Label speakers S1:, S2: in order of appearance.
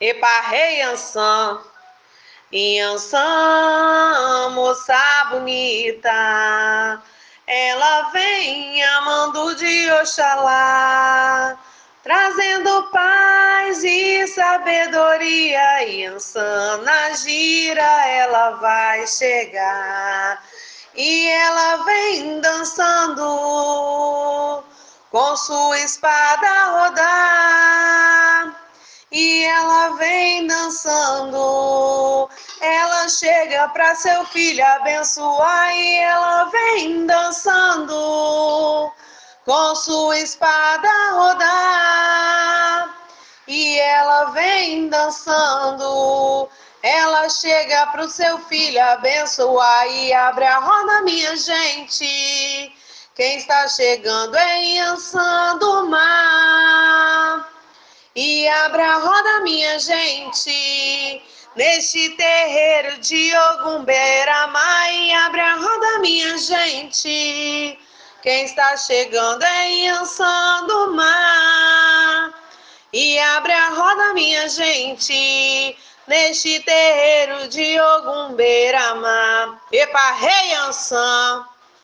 S1: Epa, rei Ansan, Ansan, moça bonita, ela vem amando de Oxalá, trazendo paz e sabedoria. Ansan na gira ela vai chegar. E ela vem dançando com sua espada rodar. e ela vem dançando. Ela chega para seu filho abençoar e ela vem dançando com sua espada rodar. E ela vem dançando. Ela chega para o seu filho abençoar e abre a roda, minha gente. Quem está chegando é Ançã do Mar. E abra a roda, minha gente, neste terreiro de Ogumbeira, Mai. Abra a roda, minha gente, quem está chegando é Yansan do Mar. E abre a roda, minha gente, neste terreiro de Ogumbeira, Epa, rei Yansan.